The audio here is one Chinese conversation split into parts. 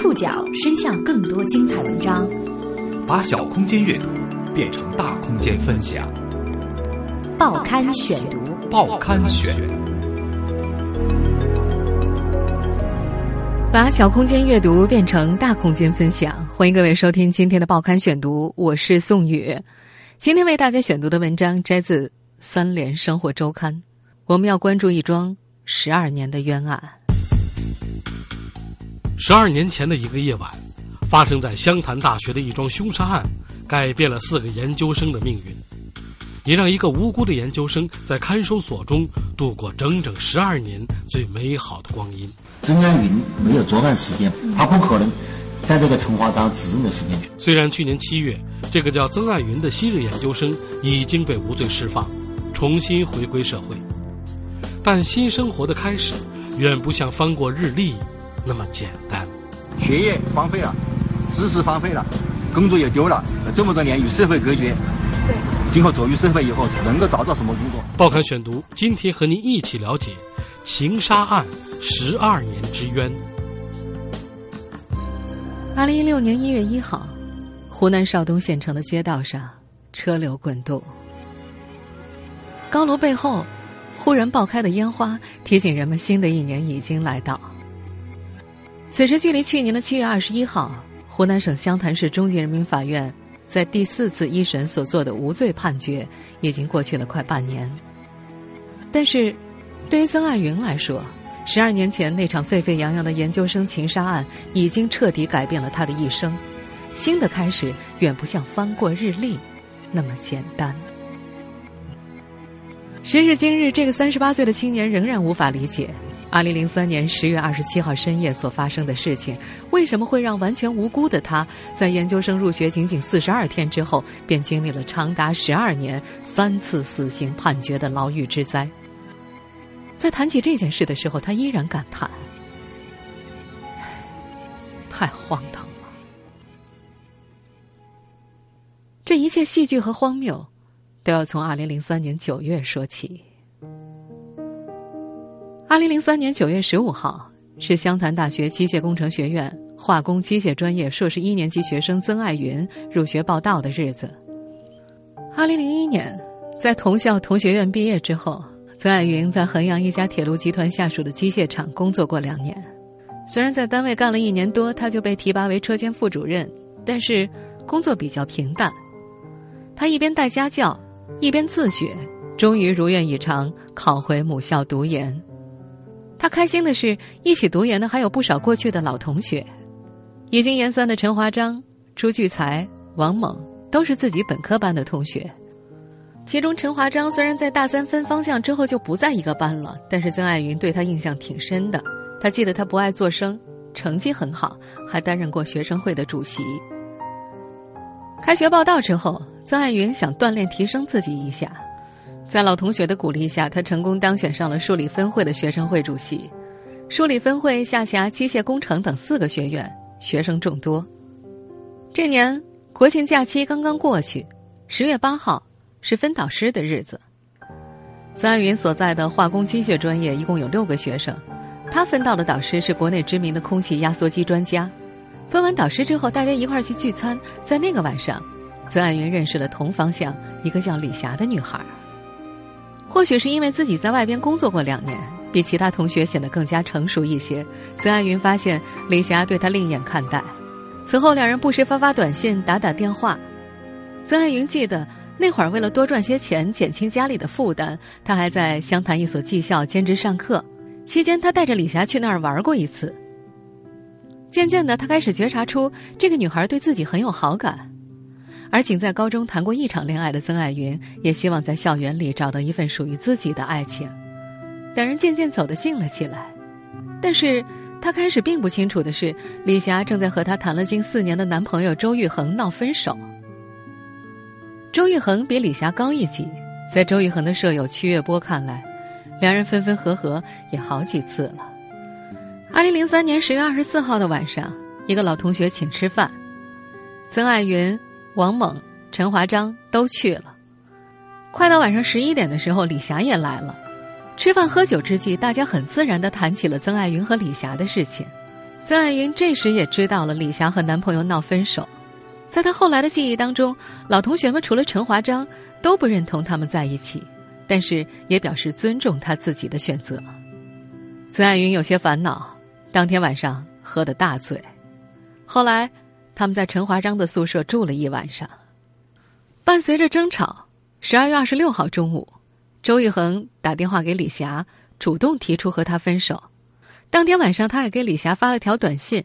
触角伸向更多精彩文章，把小空间阅读变成大空间分享。报刊选读，报刊选，把小空间阅读变成大空间分享。欢迎各位收听今天的报刊选读，我是宋宇。今天为大家选读的文章摘自《三联生活周刊》，我们要关注一桩十二年的冤案。十二年前的一个夜晚，发生在湘潭大学的一桩凶杀案，改变了四个研究生的命运，也让一个无辜的研究生在看守所中度过整整十二年最美好的光阴。曾江云没有作案时间，他不可能在这个陈华章指认的时间。虽然去年七月，这个叫曾爱云的昔日研究生已经被无罪释放，重新回归社会，但新生活的开始远不像翻过日历。那么简单，学业荒废了，知识荒废了，工作也丢了，这么多年与社会隔绝。对，今后走入社会以后，能够找到什么工作？报刊选读，今天和您一起了解情杀案十二年之冤。二零一六年一月一号，湖南邵东县城的街道上车流滚动，高楼背后忽然爆开的烟花，提醒人们新的一年已经来到。此时，距离去年的七月二十一号，湖南省湘潭市中级人民法院在第四次一审所做的无罪判决，已经过去了快半年。但是，对于曾爱云来说，十二年前那场沸沸扬扬的研究生情杀案，已经彻底改变了他的一生。新的开始，远不像翻过日历那么简单。时至今日，这个三十八岁的青年仍然无法理解。二零零三年十月二十七号深夜所发生的事情，为什么会让完全无辜的他在研究生入学仅仅四十二天之后，便经历了长达十二年、三次死刑判决的牢狱之灾？在谈起这件事的时候，他依然感叹：“太荒唐了！”这一切戏剧和荒谬，都要从二零零三年九月说起。二零零三年九月十五号是湘潭大学机械工程学院化工机械专业硕士一年级学生曾爱云入学报到的日子。二零零一年，在同校同学院毕业之后，曾爱云在衡阳一家铁路集团下属的机械厂工作过两年。虽然在单位干了一年多，他就被提拔为车间副主任，但是工作比较平淡。他一边带家教，一边自学，终于如愿以偿考回母校读研。他开心的是，一起读研的还有不少过去的老同学，已经研三的陈华章、朱聚才、王猛都是自己本科班的同学。其中，陈华章虽然在大三分方向之后就不在一个班了，但是曾爱云对他印象挺深的。他记得他不爱做声，成绩很好，还担任过学生会的主席。开学报道之后，曾爱云想锻炼提升自己一下。在老同学的鼓励下，他成功当选上了数理分会的学生会主席。数理分会下辖机械工程等四个学院，学生众多。这年国庆假期刚刚过去，十月八号是分导师的日子。曾爱云所在的化工机械专业一共有六个学生，他分到的导师是国内知名的空气压缩机专家。分完导师之后，大家一块儿去聚餐。在那个晚上，曾爱云认识了同方向一个叫李霞的女孩。或许是因为自己在外边工作过两年，比其他同学显得更加成熟一些。曾爱云发现李霞对他另眼看待，此后两人不时发发短信、打打电话。曾爱云记得那会儿为了多赚些钱，减轻家里的负担，他还在湘潭一所技校兼职上课。期间，他带着李霞去那儿玩过一次。渐渐的，他开始觉察出这个女孩对自己很有好感。而仅在高中谈过一场恋爱的曾爱云，也希望在校园里找到一份属于自己的爱情。两人渐渐走得近了起来，但是她开始并不清楚的是，李霞正在和她谈了近四年的男朋友周玉恒闹分手。周玉恒比李霞高一级，在周玉恒的舍友曲月波看来，两人分分合合也好几次了。二零零三年十月二十四号的晚上，一个老同学请吃饭，曾爱云。王猛、陈华章都去了。快到晚上十一点的时候，李霞也来了。吃饭喝酒之际，大家很自然的谈起了曾爱云和李霞的事情。曾爱云这时也知道了李霞和男朋友闹分手，在她后来的记忆当中，老同学们除了陈华章都不认同他们在一起，但是也表示尊重他自己的选择。曾爱云有些烦恼，当天晚上喝得大醉，后来他们在陈华章的宿舍住了一晚上。伴随着争吵，十二月二十六号中午，周玉恒打电话给李霞，主动提出和他分手。当天晚上，他也给李霞发了条短信：“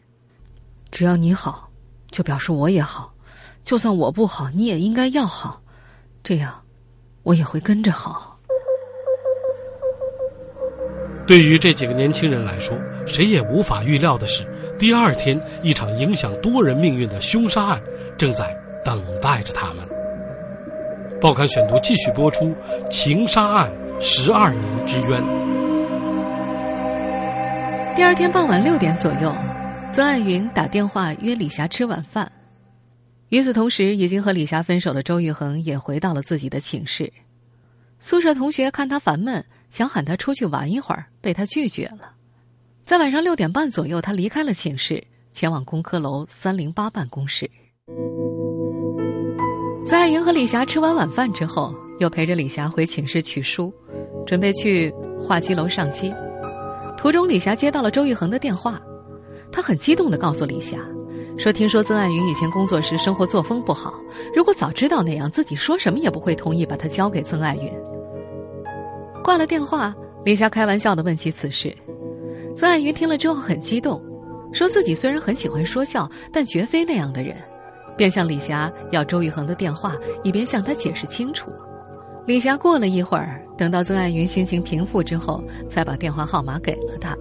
只要你好，就表示我也好；就算我不好，你也应该要好，这样我也会跟着好。”对于这几个年轻人来说，谁也无法预料的是，第二天一场影响多人命运的凶杀案正在等待着他们。报刊选读继续播出《情杀案十二年之冤》。第二天傍晚六点左右，曾爱云打电话约李霞吃晚饭。与此同时，已经和李霞分手的周玉恒也回到了自己的寝室。宿舍同学看他烦闷，想喊他出去玩一会儿，被他拒绝了。在晚上六点半左右，他离开了寝室，前往工科楼三零八办公室。曾爱云和李霞吃完晚饭之后，又陪着李霞回寝室取书，准备去画机楼上机。途中，李霞接到了周玉恒的电话，他很激动的告诉李霞，说：“听说曾爱云以前工作时生活作风不好，如果早知道那样，自己说什么也不会同意把她交给曾爱云。”挂了电话，李霞开玩笑的问起此事，曾爱云听了之后很激动，说自己虽然很喜欢说笑，但绝非那样的人，便向李霞要周玉恒的电话，以便向他解释清楚。李霞过了一会儿，等到曾爱云心情平复之后，才把电话号码给了他。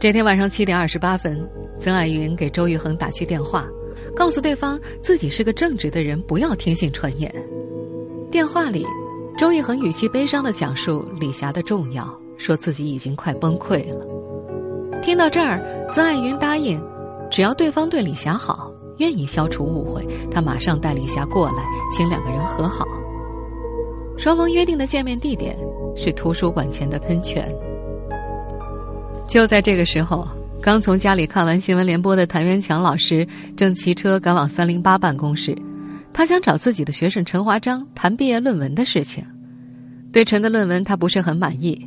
这天晚上七点二十八分，曾爱云给周玉恒打去电话，告诉对方自己是个正直的人，不要听信传言。电话里，周玉恒语气悲伤地讲述李霞的重要，说自己已经快崩溃了。听到这儿，曾爱云答应，只要对方对李霞好，愿意消除误会，他马上带李霞过来，请两个人和好。双方约定的见面地点是图书馆前的喷泉。就在这个时候，刚从家里看完新闻联播的谭元强老师正骑车赶往三零八办公室，他想找自己的学生陈华章谈毕业论文的事情。对陈的论文，他不是很满意。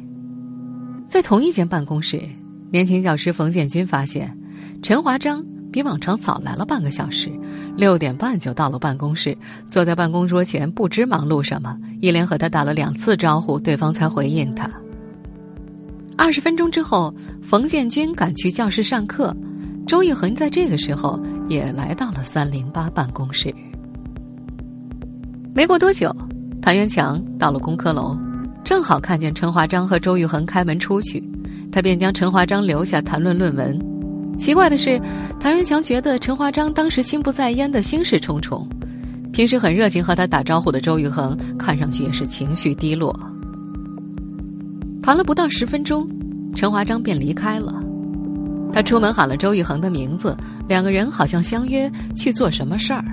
在同一间办公室，年轻教师冯建军发现，陈华章。比往常早来了半个小时，六点半就到了办公室，坐在办公桌前，不知忙碌什么，一连和他打了两次招呼，对方才回应他。二十分钟之后，冯建军赶去教室上课，周玉恒在这个时候也来到了三零八办公室。没过多久，谭元强到了工科楼，正好看见陈华章和周玉恒开门出去，他便将陈华章留下谈论论文。奇怪的是，谭元强觉得陈华章当时心不在焉的心事重重，平时很热情和他打招呼的周玉恒看上去也是情绪低落。谈了不到十分钟，陈华章便离开了。他出门喊了周玉恒的名字，两个人好像相约去做什么事儿。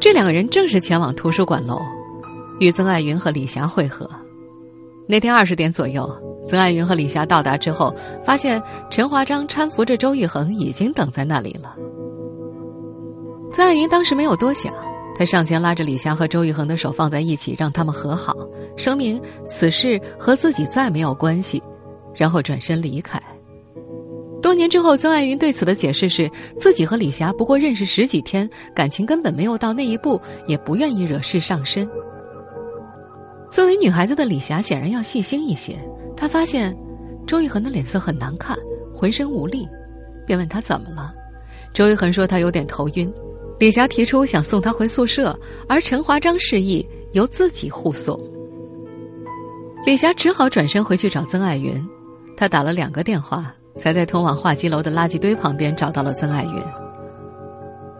这两个人正是前往图书馆楼，与曾爱云和李霞会合。那天二十点左右。曾爱云和李霞到达之后，发现陈华章搀扶着周玉恒已经等在那里了。曾爱云当时没有多想，他上前拉着李霞和周玉恒的手放在一起，让他们和好，声明此事和自己再没有关系，然后转身离开。多年之后，曾爱云对此的解释是自己和李霞不过认识十几天，感情根本没有到那一步，也不愿意惹事上身。作为女孩子的李霞显然要细心一些。她发现周玉恒的脸色很难看，浑身无力，便问他怎么了。周玉恒说他有点头晕。李霞提出想送他回宿舍，而陈华章示意由自己护送。李霞只好转身回去找曾爱云。她打了两个电话，才在通往画机楼的垃圾堆旁边找到了曾爱云。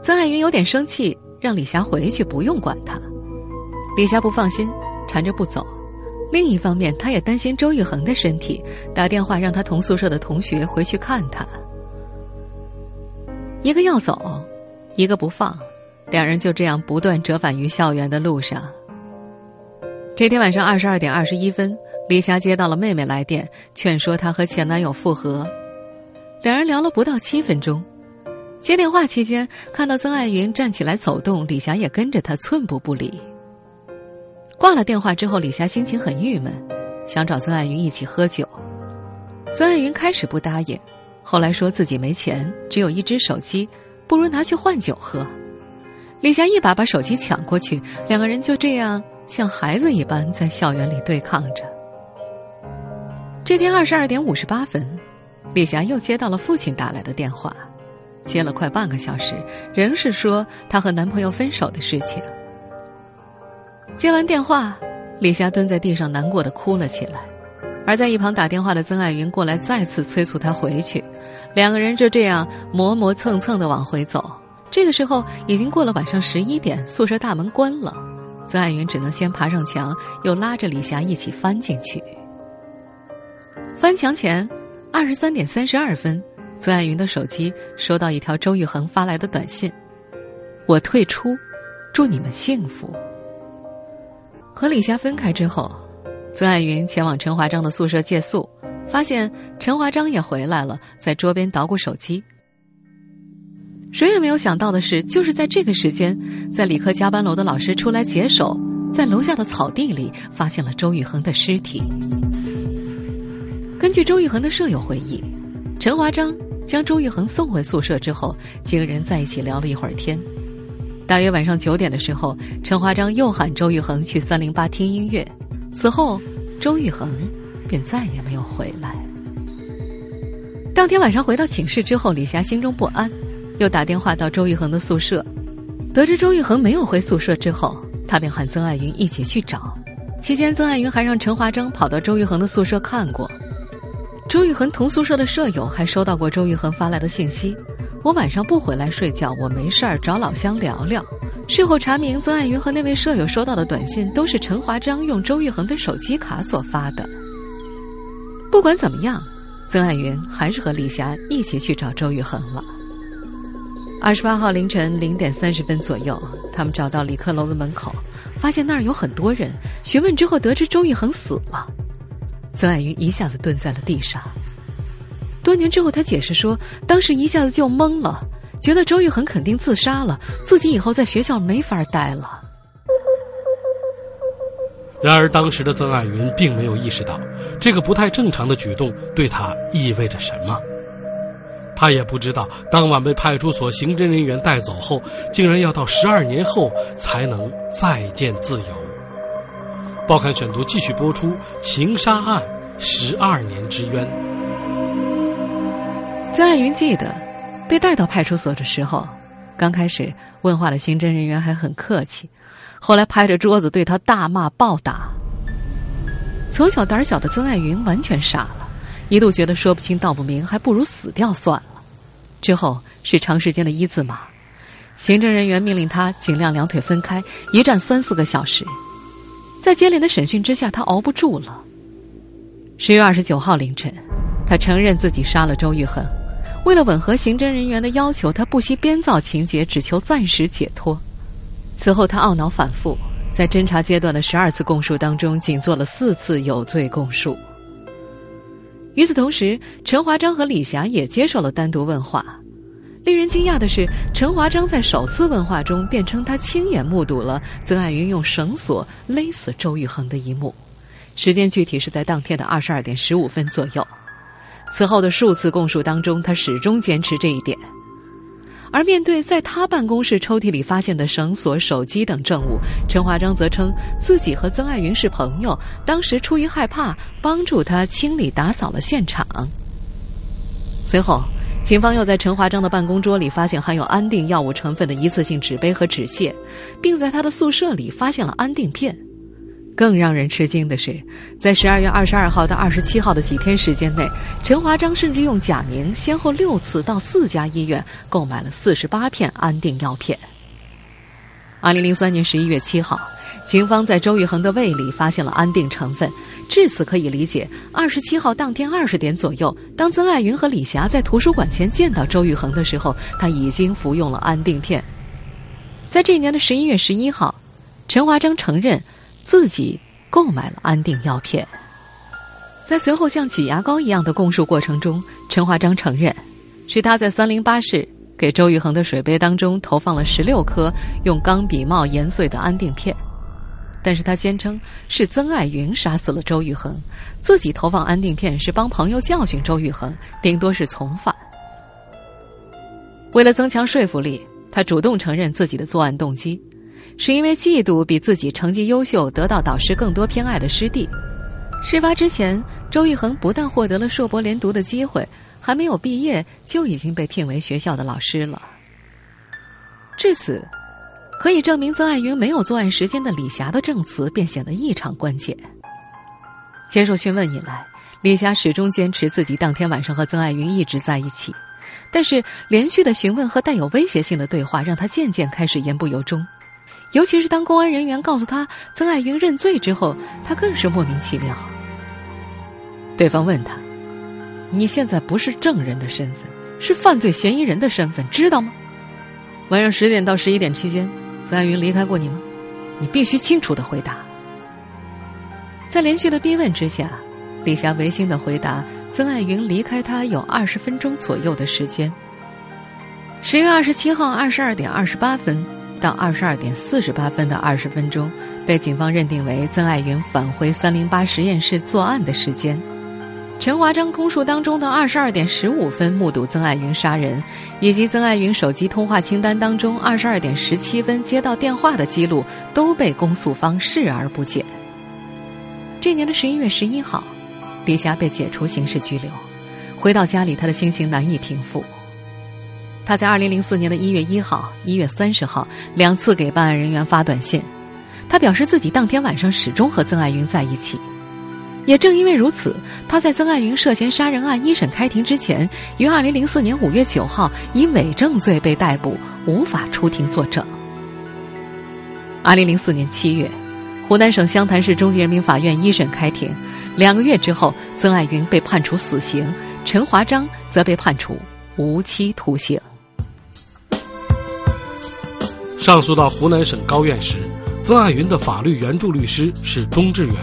曾爱云有点生气，让李霞回去不用管他。李霞不放心，缠着不走。另一方面，他也担心周玉恒的身体，打电话让他同宿舍的同学回去看他。一个要走，一个不放，两人就这样不断折返于校园的路上。这天晚上二十二点二十一分，李霞接到了妹妹来电，劝说她和前男友复合。两人聊了不到七分钟，接电话期间看到曾爱云站起来走动，李霞也跟着她寸步不离。挂了电话之后，李霞心情很郁闷，想找曾爱云一起喝酒。曾爱云开始不答应，后来说自己没钱，只有一只手机，不如拿去换酒喝。李霞一把把手机抢过去，两个人就这样像孩子一般在校园里对抗着。这天二十二点五十八分，李霞又接到了父亲打来的电话，接了快半个小时，仍是说她和男朋友分手的事情。接完电话，李霞蹲在地上难过的哭了起来，而在一旁打电话的曾爱云过来再次催促她回去，两个人就这样磨磨蹭蹭的往回走。这个时候已经过了晚上十一点，宿舍大门关了，曾爱云只能先爬上墙，又拉着李霞一起翻进去。翻墙前，二十三点三十二分，曾爱云的手机收到一条周玉恒发来的短信：“我退出，祝你们幸福。”和李霞分开之后，曾爱云前往陈华章的宿舍借宿，发现陈华章也回来了，在桌边捣鼓手机。谁也没有想到的是，就是在这个时间，在理科加班楼的老师出来解手，在楼下的草地里发现了周玉恒的尸体。根据周玉恒的舍友回忆，陈华章将周玉恒送回宿舍之后，几个人在一起聊了一会儿天。大约晚上九点的时候，陈华章又喊周玉恒去三零八听音乐，此后周玉恒便再也没有回来。当天晚上回到寝室之后，李霞心中不安。又打电话到周玉恒的宿舍，得知周玉恒没有回宿舍之后，他便喊曾爱云一起去找。期间，曾爱云还让陈华章跑到周玉恒的宿舍看过。周玉恒同宿舍的舍友还收到过周玉恒发来的信息：“我晚上不回来睡觉，我没事儿找老乡聊聊。”事后查明，曾爱云和那位舍友收到的短信都是陈华章用周玉恒的手机卡所发的。不管怎么样，曾爱云还是和李霞一起去找周玉恒了。二十八号凌晨零点三十分左右，他们找到理科楼的门口，发现那儿有很多人。询问之后，得知周玉恒死了。曾爱云一下子蹲在了地上。多年之后，他解释说，当时一下子就懵了，觉得周玉恒肯定自杀了，自己以后在学校没法待了。然而，当时的曾爱云并没有意识到，这个不太正常的举动对他意味着什么。他也不知道，当晚被派出所刑侦人员带走后，竟然要到十二年后才能再见自由。报刊选读继续播出：情杀案，十二年之冤。曾爱云记得，被带到派出所的时候，刚开始问话的刑侦人员还很客气，后来拍着桌子对他大骂暴打。从小胆小的曾爱云完全傻了。一度觉得说不清道不明，还不如死掉算了。之后是长时间的一字马，行政人员命令他尽量两腿分开，一站三四个小时。在接连的审讯之下，他熬不住了。十月二十九号凌晨，他承认自己杀了周玉恒。为了吻合刑侦人员的要求，他不惜编造情节，只求暂时解脱。此后，他懊恼反复，在侦查阶段的十二次供述当中，仅做了四次有罪供述。与此同时，陈华章和李霞也接受了单独问话。令人惊讶的是，陈华章在首次问话中辩称他亲眼目睹了曾爱云用绳索勒死周玉恒的一幕，时间具体是在当天的二十二点十五分左右。此后的数次供述当中，他始终坚持这一点。而面对在他办公室抽屉里发现的绳索、手机等证物，陈华章则称自己和曾爱云是朋友，当时出于害怕，帮助他清理打扫了现场。随后，警方又在陈华章的办公桌里发现含有安定药物成分的一次性纸杯和纸屑，并在他的宿舍里发现了安定片。更让人吃惊的是，在十二月二十二号到二十七号的几天时间内，陈华章甚至用假名，先后六次到四家医院购买了四十八片安定药片。二零零三年十一月七号，警方在周玉恒的胃里发现了安定成分，至此可以理解，二十七号当天二十点左右，当曾爱云和李霞在图书馆前见到周玉恒的时候，他已经服用了安定片。在这一年的十一月十一号，陈华章承认。自己购买了安定药片。在随后像挤牙膏一样的供述过程中，陈华章承认，是他在三零八室给周玉衡的水杯当中投放了十六颗用钢笔帽研碎的安定片，但是他坚称是曾爱云杀死了周玉衡，自己投放安定片是帮朋友教训周玉衡，顶多是从犯。为了增强说服力，他主动承认自己的作案动机，是因为嫉妒比自己成绩优秀、得到导师更多偏爱的师弟。事发之前，周玉恒不但获得了硕博连读的机会，还没有毕业就已经被聘为学校的老师了。至此，可以证明曾爱云没有作案时间的李霞的证词便显得异常关键。接受讯问以来，李霞始终坚持自己当天晚上和曾爱云一直在一起。但是，连续的询问和带有威胁性的对话，让她渐渐开始言不由衷。尤其是当公安人员告诉他曾爱云认罪之后，他更是莫名其妙。对方问他：“你现在不是证人的身份，是犯罪嫌疑人的身份，知道吗？晚上十点到十一点期间，曾爱云离开过你吗？你必须清楚的回答。”在连续的逼问之下，李霞违心的回答。曾爱云离开他有二十分钟左右的时间。十月二十七号二十二点二十八分到二十二点四十八分的二十分钟，被警方认定为曾爱云返回三零八实验室作案的时间。陈华章供述当中的二十二点十五分目睹曾爱云杀人，以及曾爱云手机通话清单当中二十二点十七分接到电话的记录，都被公诉方视而不见。这年的十一月十一号。李霞被解除刑事拘留，回到家里，她的心情难以平复。他在二零零四年的一月一号、一月三十号两次给办案人员发短信，他表示自己当天晚上始终和曾爱云在一起。也正因为如此，他在曾爱云涉嫌杀人案一审开庭之前，于二零零四年五月九号以伪证罪被逮捕，无法出庭作证。二零零四年七月。湖南省湘潭市中级人民法院一审开庭，两个月之后，曾爱云被判处死刑，陈华章则被判处无期徒刑。上诉到湖南省高院时，曾爱云的法律援助律师是钟志远。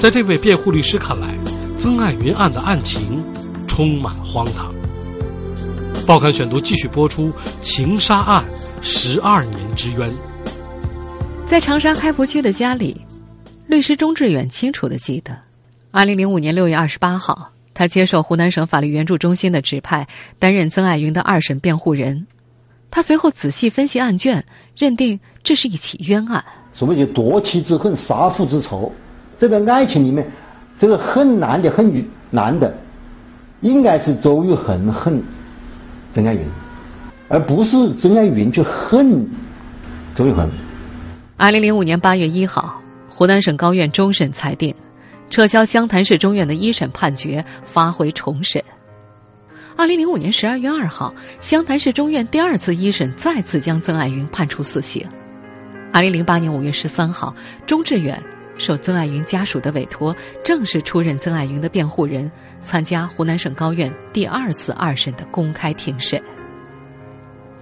在这位辩护律师看来，曾爱云案的案情充满荒唐。报刊选读继续播出：情杀案，十二年之冤。在长沙开福区的家里，律师钟志远清楚的记得，二零零五年六月二十八号，他接受湖南省法律援助中心的指派，担任曾爱云的二审辩护人。他随后仔细分析案卷，认定这是一起冤案。所谓就夺妻之恨、杀父之仇，这个爱情里面，这个恨男的恨女男的，应该是周玉恒恨曾爱云，而不是曾爱云去恨周玉恒。二零零五年八月一号，湖南省高院终审裁定，撤销湘潭市中院的一审判决，发回重审。二零零五年十二月二号，湘潭市中院第二次一审再次将曾爱云判处死刑。二零零八年五月十三号，钟志远受曾爱云家属的委托，正式出任曾爱云的辩护人，参加湖南省高院第二次二审的公开庭审。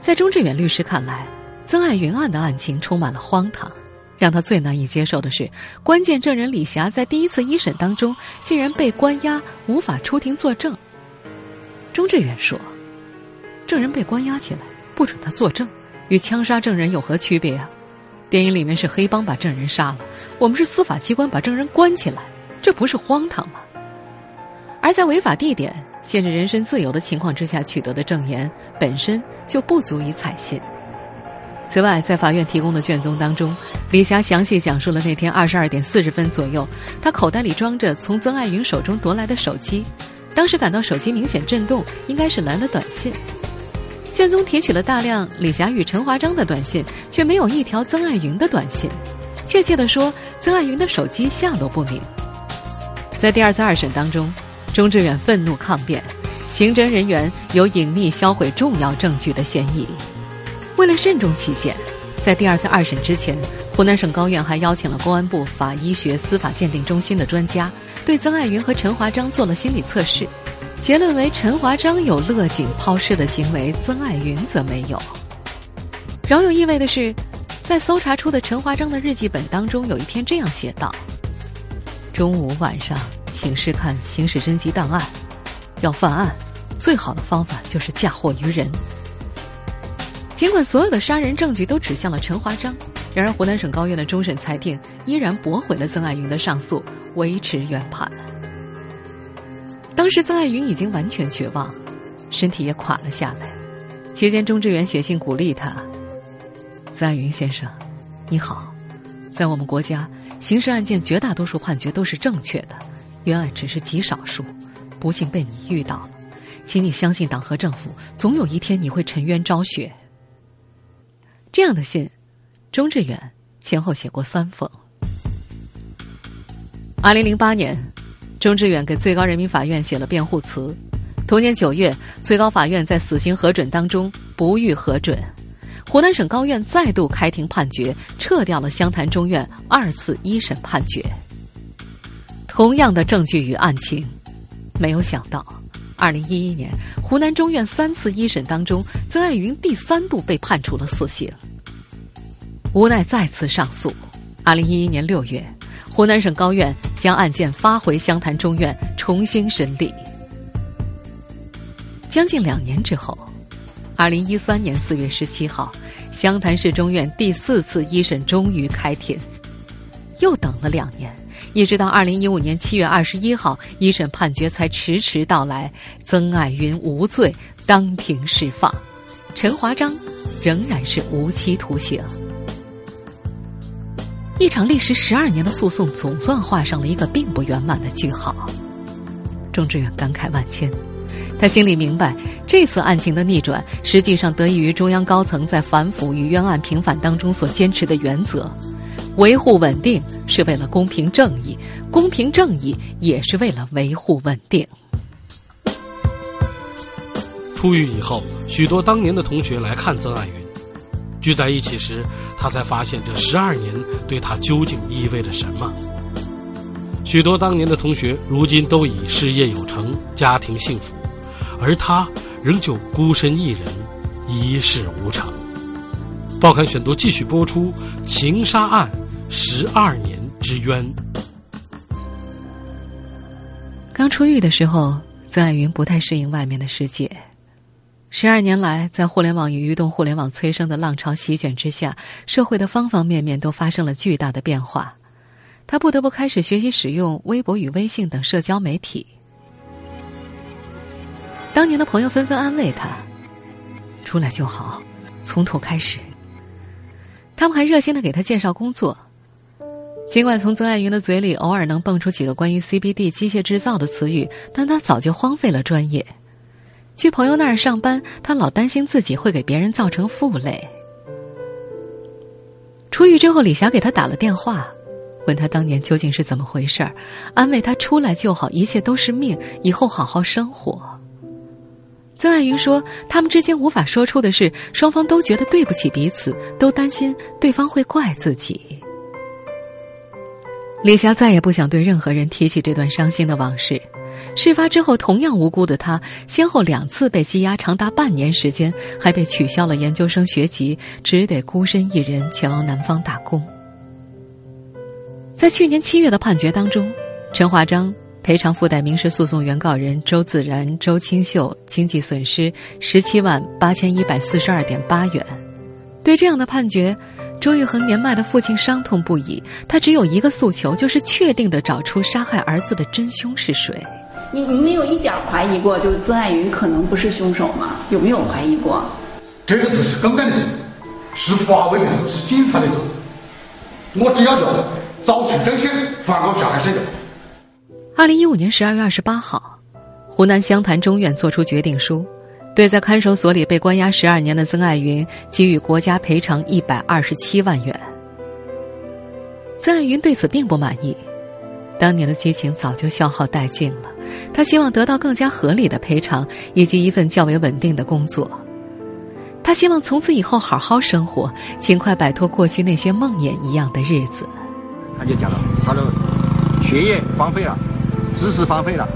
在钟志远律师看来。曾爱云案的案情充满了荒唐，让他最难以接受的是，关键证人李霞在第一次一审当中竟然被关押，无法出庭作证。钟志远说：“证人被关押起来，不准他作证，与枪杀证人有何区别啊？电影里面是黑帮把证人杀了，我们是司法机关把证人关起来，这不是荒唐吗？而在违法地点、限制人身自由的情况之下取得的证言，本身就不足以采信。”此外，在法院提供的卷宗当中，李霞详细讲述了那天二十二点四十分左右，她口袋里装着从曾爱云手中夺来的手机，当时感到手机明显震动，应该是来了短信。卷宗提取了大量李霞与陈华章的短信，却没有一条曾爱云的短信。确切的说，曾爱云的手机下落不明。在第二次二审当中，钟志远愤怒抗辩，刑侦人员有隐匿销毁重要证据的嫌疑。为了慎重起见，在第二次二审之前，湖南省高院还邀请了公安部法医学司法鉴定中心的专家，对曾爱云和陈华章做了心理测试，结论为陈华章有勒颈抛尸的行为，曾爱云则没有。饶有意味的是，在搜查出的陈华章的日记本当中，有一篇这样写道：“中午、晚上请示看刑事侦缉档案，要犯案，最好的方法就是嫁祸于人。尽管所有的杀人证据都指向了陈华章，然而湖南省高院的终审裁定依然驳回了曾爱云的上诉，维持原判。当时曾爱云已经完全绝望，身体也垮了下来。期间，钟志远写信鼓励他：“曾爱云先生，你好，在我们国家，刑事案件绝大多数判决都是正确的，冤案只是极少数，不幸被你遇到了，请你相信党和政府，总有一天你会沉冤昭雪。”这样的信，钟志远前后写过三封。二零零八年，钟志远给最高人民法院写了辩护词。同年九月，最高法院在死刑核准当中不予核准，湖南省高院再度开庭判决，撤掉了湘潭中院二次一审判决。同样的证据与案情，没有想到，二零一一年。湖南中院三次一审当中，曾爱云第三度被判处了死刑。无奈再次上诉，二零一一年六月，湖南省高院将案件发回湘潭中院重新审理。将近两年之后，二零一三年四月十七号，湘潭市中院第四次一审终于开庭，又等了两年。一直到二零一五年七月二十一号，一审判决才迟迟到来，曾爱云无罪，当庭释放，陈华章仍然是无期徒刑。一场历时十二年的诉讼，总算画上了一个并不圆满的句号。钟志远感慨万千，他心里明白，这次案情的逆转，实际上得益于中央高层在反腐与冤案平反当中所坚持的原则。维护稳定是为了公平正义，公平正义也是为了维护稳定。出狱以后，许多当年的同学来看曾爱云，聚在一起时，他才发现这十二年对他究竟意味着什么。许多当年的同学如今都已事业有成，家庭幸福，而他仍旧孤身一人，一事无成。报刊选读继续播出情杀案。十二年之冤。刚出狱的时候，曾爱云不太适应外面的世界。十二年来，在互联网与移动互联网催生的浪潮席卷之下，社会的方方面面都发生了巨大的变化。他不得不开始学习使用微博与微信等社交媒体。当年的朋友纷纷安慰他：“出来就好，从头开始。”他们还热心的给他介绍工作。尽管从曾爱云的嘴里偶尔能蹦出几个关于 CBD 机械制造的词语，但他早就荒废了专业。去朋友那儿上班，他老担心自己会给别人造成负累。出狱之后，李霞给他打了电话，问他当年究竟是怎么回事儿，安慰他出来就好，一切都是命，以后好好生活。曾爱云说，他们之间无法说出的是，双方都觉得对不起彼此，都担心对方会怪自己。李霞再也不想对任何人提起这段伤心的往事。事发之后，同样无辜的他，先后两次被羁押长达半年时间，还被取消了研究生学籍，只得孤身一人前往南方打工。在去年七月的判决当中，陈华章赔偿附带民事诉讼原告人周自然、周清秀经济损失十七万八千一百四十二点八元。对这样的判决。周玉恒年迈的父亲伤痛不已，他只有一个诉求，就是确定的找出杀害儿子的真凶是谁。你你没有一点怀疑过，就是曾爱云可能不是凶手吗？有没有怀疑过？这个只是根本的事，是法委的事，是警察的事。我只要求找出真相，放过小孩身的。二零一五年十二月二十八号，湖南湘潭中院作出决定书。对在看守所里被关押十二年的曾爱云给予国家赔偿一百二十七万元。曾爱云对此并不满意，当年的激情早就消耗殆尽了，他希望得到更加合理的赔偿以及一份较为稳定的工作。他希望从此以后好好生活，尽快摆脱过去那些梦魇一样的日子。他就讲了，他的学业荒废了，知识荒废了，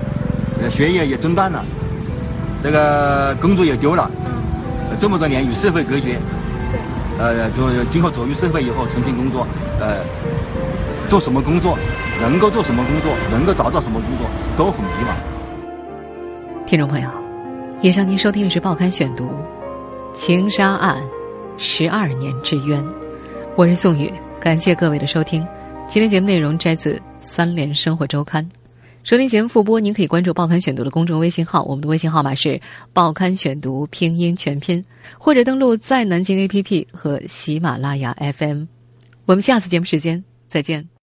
呃，学业也中断了。这个工作也丢了，这么多年与社会隔绝，呃，就今后走入社会以后重新工作，呃，做什么工作，能够做什么工作，能够找到什么工作，都很迷茫。听众朋友，以上您收听的是《报刊选读》，情杀案，十二年之冤。我是宋宇，感谢各位的收听。今天节目内容摘自《三联生活周刊》。收听节目复播，您可以关注《报刊选读》的公众微信号，我们的微信号码是“报刊选读”拼音全拼，或者登录在南京 APP 和喜马拉雅 FM。我们下次节目时间再见。